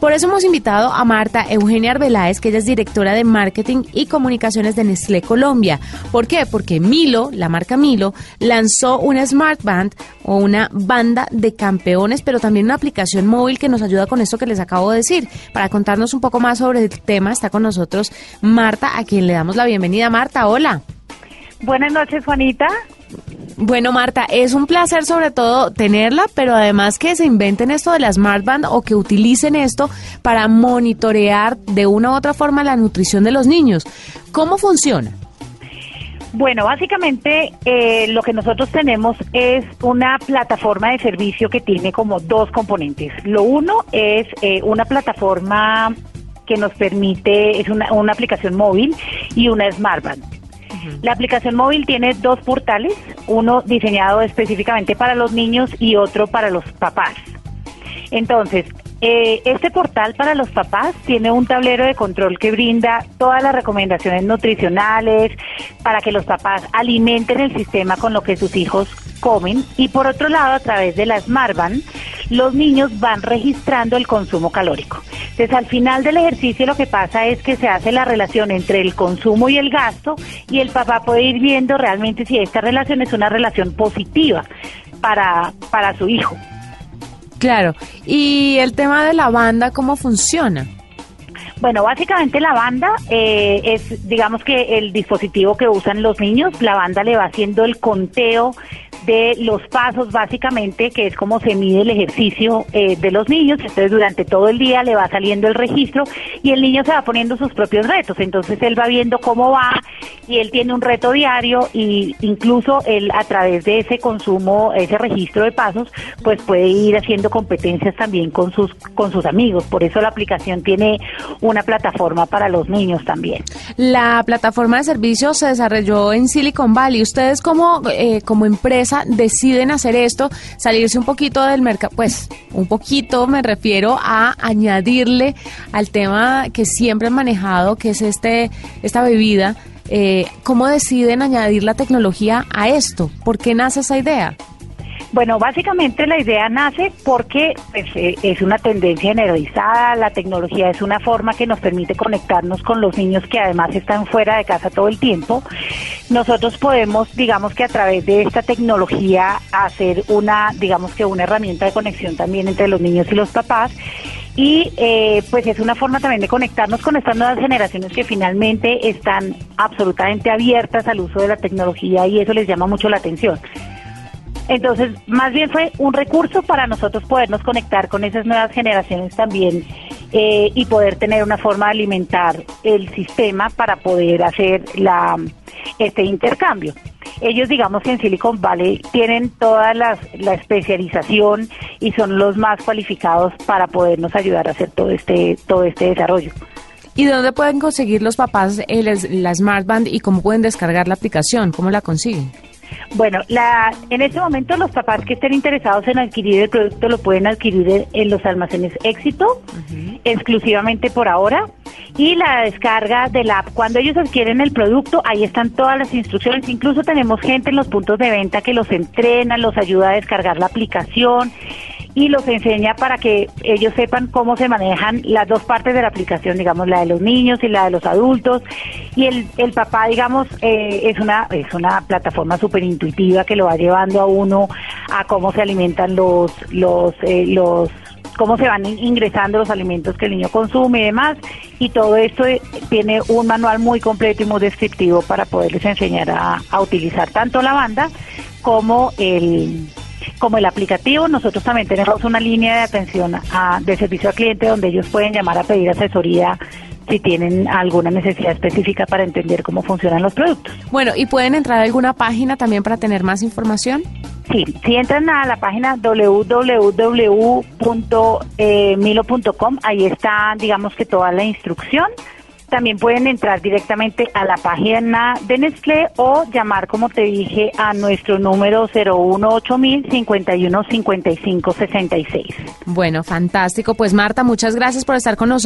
Por eso hemos invitado a Marta Eugenia Arbeláez, que ella es directora de Marketing y Comunicaciones de Nestlé Colombia. ¿Por qué? Porque Milo, la marca Milo, lanzó una Smart Band o una banda de campeones, pero también una aplicación móvil que nos ayuda con esto que les acabo de decir. Para contarnos un poco más sobre el tema, está con nosotros Marta, a quien le damos la bienvenida. Marta, hola. Buenas noches, Juanita. Bueno, Marta, es un placer sobre todo tenerla, pero además que se inventen esto de la Smart Band o que utilicen esto para monitorear de una u otra forma la nutrición de los niños. ¿Cómo funciona? Bueno, básicamente eh, lo que nosotros tenemos es una plataforma de servicio que tiene como dos componentes. Lo uno es eh, una plataforma que nos permite, es una, una aplicación móvil y una Smart La aplicación móvil tiene dos portales, uno diseñado específicamente para los niños y otro para los papás. Entonces, eh, este portal para los papás tiene un tablero de control que brinda todas las recomendaciones nutricionales para que los papás alimenten el sistema con lo que sus hijos comen y por otro lado a través de la Smartband los niños van registrando el consumo calórico. Entonces al final del ejercicio lo que pasa es que se hace la relación entre el consumo y el gasto y el papá puede ir viendo realmente si esta relación es una relación positiva para, para su hijo. Claro. ¿Y el tema de la banda, cómo funciona? Bueno, básicamente la banda eh, es, digamos que el dispositivo que usan los niños, la banda le va haciendo el conteo de los pasos básicamente, que es como se mide el ejercicio eh, de los niños. Entonces durante todo el día le va saliendo el registro y el niño se va poniendo sus propios retos. Entonces él va viendo cómo va y él tiene un reto diario y incluso él a través de ese consumo, ese registro de pasos, pues puede ir haciendo competencias también con sus con sus amigos. Por eso la aplicación tiene una plataforma para los niños también. La plataforma de servicios se desarrolló en Silicon Valley. Ustedes como eh, como empresa deciden hacer esto, salirse un poquito del mercado, pues un poquito me refiero a añadirle al tema que siempre han manejado, que es este esta bebida. Eh, ¿Cómo deciden añadir la tecnología a esto? ¿Por qué nace esa idea? Bueno, básicamente la idea nace porque pues, eh, es una tendencia generalizada, la tecnología es una forma que nos permite conectarnos con los niños que además están fuera de casa todo el tiempo. Nosotros podemos, digamos que a través de esta tecnología, hacer una, digamos que una herramienta de conexión también entre los niños y los papás y eh, pues es una forma también de conectarnos con estas nuevas generaciones que finalmente están absolutamente abiertas al uso de la tecnología y eso les llama mucho la atención. Entonces, más bien fue un recurso para nosotros podernos conectar con esas nuevas generaciones también eh, y poder tener una forma de alimentar el sistema para poder hacer la este intercambio. Ellos, digamos que en Silicon Valley tienen toda la especialización y son los más cualificados para podernos ayudar a hacer todo este todo este desarrollo. ¿Y dónde pueden conseguir los papás la Smart Band y cómo pueden descargar la aplicación? ¿Cómo la consiguen? Bueno, la, en este momento los papás que estén interesados en adquirir el producto lo pueden adquirir en los almacenes Éxito, exclusivamente por ahora. Y la descarga de la app, cuando ellos adquieren el producto, ahí están todas las instrucciones. Incluso tenemos gente en los puntos de venta que los entrena, los ayuda a descargar la aplicación y los enseña para que ellos sepan cómo se manejan las dos partes de la aplicación, digamos, la de los niños y la de los adultos. Y el, el papá, digamos, eh, es, una, es una plataforma súper intuitiva que lo va llevando a uno a cómo se alimentan los, los, eh, los cómo se van ingresando los alimentos que el niño consume y demás. Y todo esto eh, tiene un manual muy completo y muy descriptivo para poderles enseñar a, a utilizar tanto la banda como el como el aplicativo, nosotros también tenemos una línea de atención a, de servicio al cliente donde ellos pueden llamar a pedir asesoría si tienen alguna necesidad específica para entender cómo funcionan los productos. Bueno, ¿y pueden entrar a alguna página también para tener más información? Sí, si entran a la página www.milo.com, ahí está, digamos que toda la instrucción. También pueden entrar directamente a la página de Nestlé o llamar, como te dije, a nuestro número 018000 51 55 66. Bueno, fantástico. Pues Marta, muchas gracias por estar con nosotros.